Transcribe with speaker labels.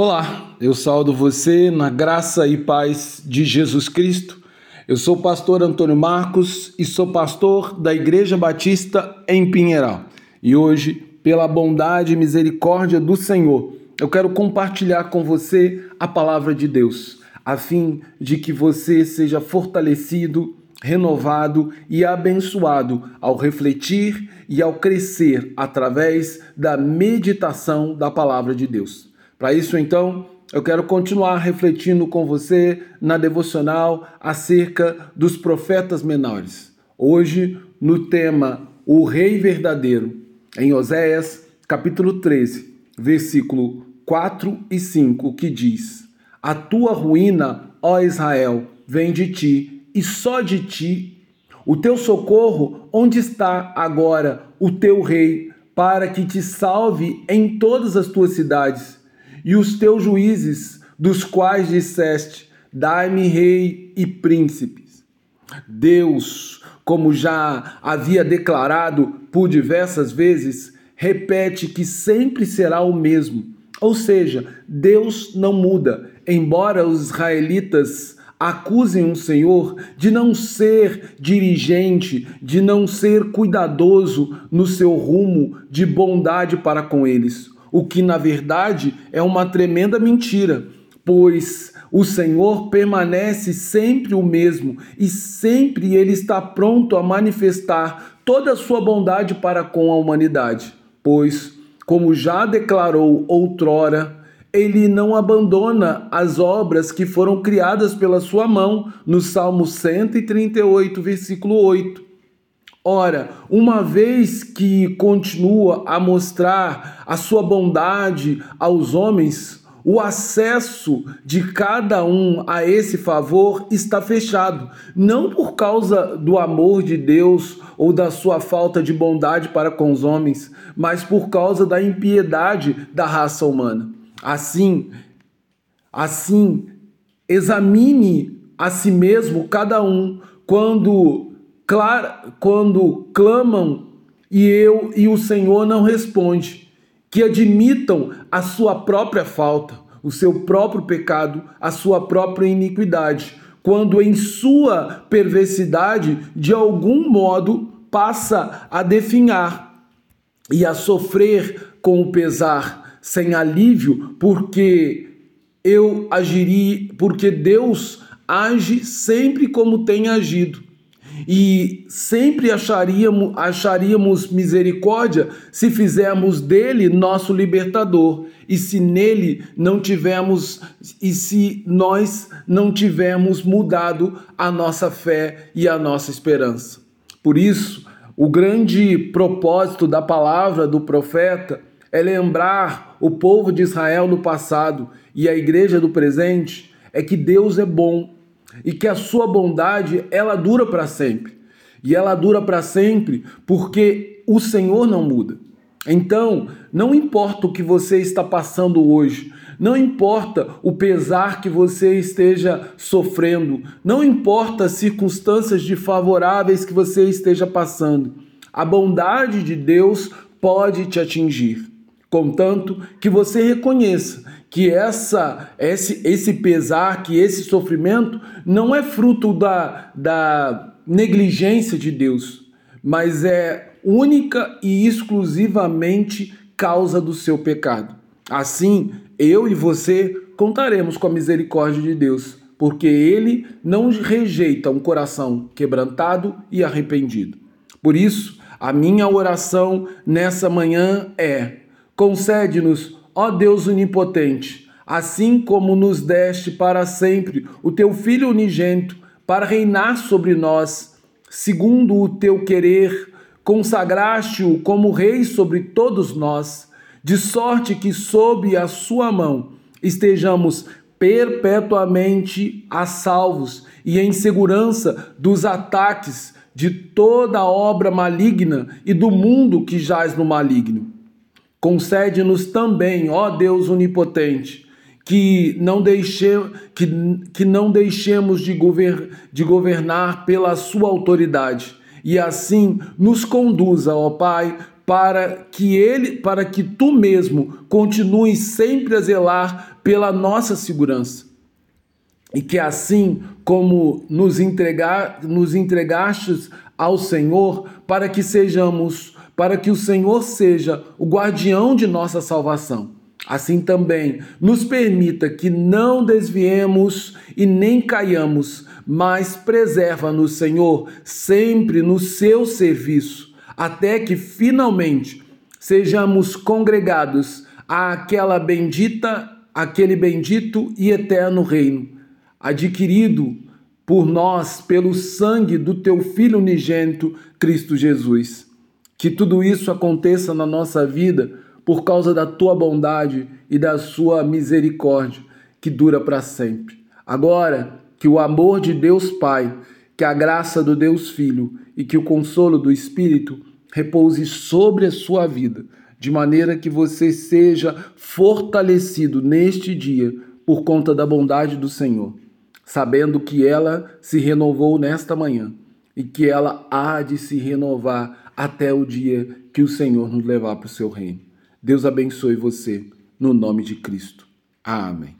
Speaker 1: Olá, eu saldo você na graça e paz de Jesus Cristo. Eu sou o pastor Antônio Marcos e sou pastor da Igreja Batista em Pinheiral. E hoje, pela bondade e misericórdia do Senhor, eu quero compartilhar com você a palavra de Deus, a fim de que você seja fortalecido, renovado e abençoado ao refletir e ao crescer através da meditação da palavra de Deus. Para isso, então, eu quero continuar refletindo com você na devocional acerca dos profetas menores. Hoje, no tema O Rei Verdadeiro, em Oséias, capítulo 13, versículo 4 e 5, que diz: A tua ruína, ó Israel, vem de ti, e só de ti. O teu socorro, onde está agora o teu rei, para que te salve em todas as tuas cidades? E os teus juízes, dos quais disseste: Dai-me rei e príncipes. Deus, como já havia declarado por diversas vezes, repete que sempre será o mesmo. Ou seja, Deus não muda, embora os israelitas acusem o Senhor de não ser dirigente, de não ser cuidadoso no seu rumo de bondade para com eles o que na verdade é uma tremenda mentira, pois o Senhor permanece sempre o mesmo e sempre ele está pronto a manifestar toda a sua bondade para com a humanidade, pois, como já declarou outrora, ele não abandona as obras que foram criadas pela sua mão, no Salmo 138, versículo 8. Ora, uma vez que continua a mostrar a sua bondade aos homens, o acesso de cada um a esse favor está fechado, não por causa do amor de Deus ou da sua falta de bondade para com os homens, mas por causa da impiedade da raça humana. Assim, assim, examine a si mesmo cada um quando quando clamam e eu e o Senhor não responde, que admitam a sua própria falta, o seu próprio pecado, a sua própria iniquidade, quando em sua perversidade de algum modo passa a definhar e a sofrer com o pesar, sem alívio, porque eu agiria, porque Deus age sempre como tem agido e sempre acharíamos, acharíamos misericórdia se fizermos dele nosso libertador e se nele não tivermos e se nós não tivermos mudado a nossa fé e a nossa esperança. Por isso, o grande propósito da palavra do profeta é lembrar o povo de Israel no passado e a igreja do presente é que Deus é bom e que a sua bondade ela dura para sempre. E ela dura para sempre porque o Senhor não muda. Então, não importa o que você está passando hoje, não importa o pesar que você esteja sofrendo, não importa as circunstâncias desfavoráveis que você esteja passando, a bondade de Deus pode te atingir. Contanto que você reconheça que essa, esse, esse pesar, que esse sofrimento não é fruto da, da negligência de Deus, mas é única e exclusivamente causa do seu pecado. Assim, eu e você contaremos com a misericórdia de Deus, porque Ele não rejeita um coração quebrantado e arrependido. Por isso, a minha oração nessa manhã é Concede-nos, ó Deus onipotente, assim como nos deste para sempre o teu Filho unigênito, para reinar sobre nós, segundo o teu querer, consagraste-o como Rei sobre todos nós, de sorte que, sob a sua mão, estejamos perpetuamente a salvos e em segurança dos ataques de toda obra maligna e do mundo que jaz no maligno. Concede-nos também, ó Deus onipotente, que não, deixe, que, que não deixemos de, gover, de governar pela sua autoridade, e assim nos conduza, ó Pai, para que ele, para que tu mesmo continues sempre a zelar pela nossa segurança. E que assim como nos entregar, nos entregastes ao Senhor, para que sejamos, para que o Senhor seja o guardião de nossa salvação. Assim também nos permita que não desviemos e nem caiamos, mas preserva-nos, Senhor, sempre no seu serviço até que finalmente sejamos congregados àquela bendita, aquele bendito e eterno reino, adquirido por nós pelo sangue do teu filho unigênito, Cristo Jesus. Que tudo isso aconteça na nossa vida por causa da tua bondade e da sua misericórdia, que dura para sempre. Agora, que o amor de Deus Pai, que a graça do Deus Filho e que o consolo do Espírito repouse sobre a sua vida, de maneira que você seja fortalecido neste dia por conta da bondade do Senhor, sabendo que ela se renovou nesta manhã e que ela há de se renovar até o dia que o Senhor nos levar para o seu reino. Deus abençoe você, no nome de Cristo. Amém.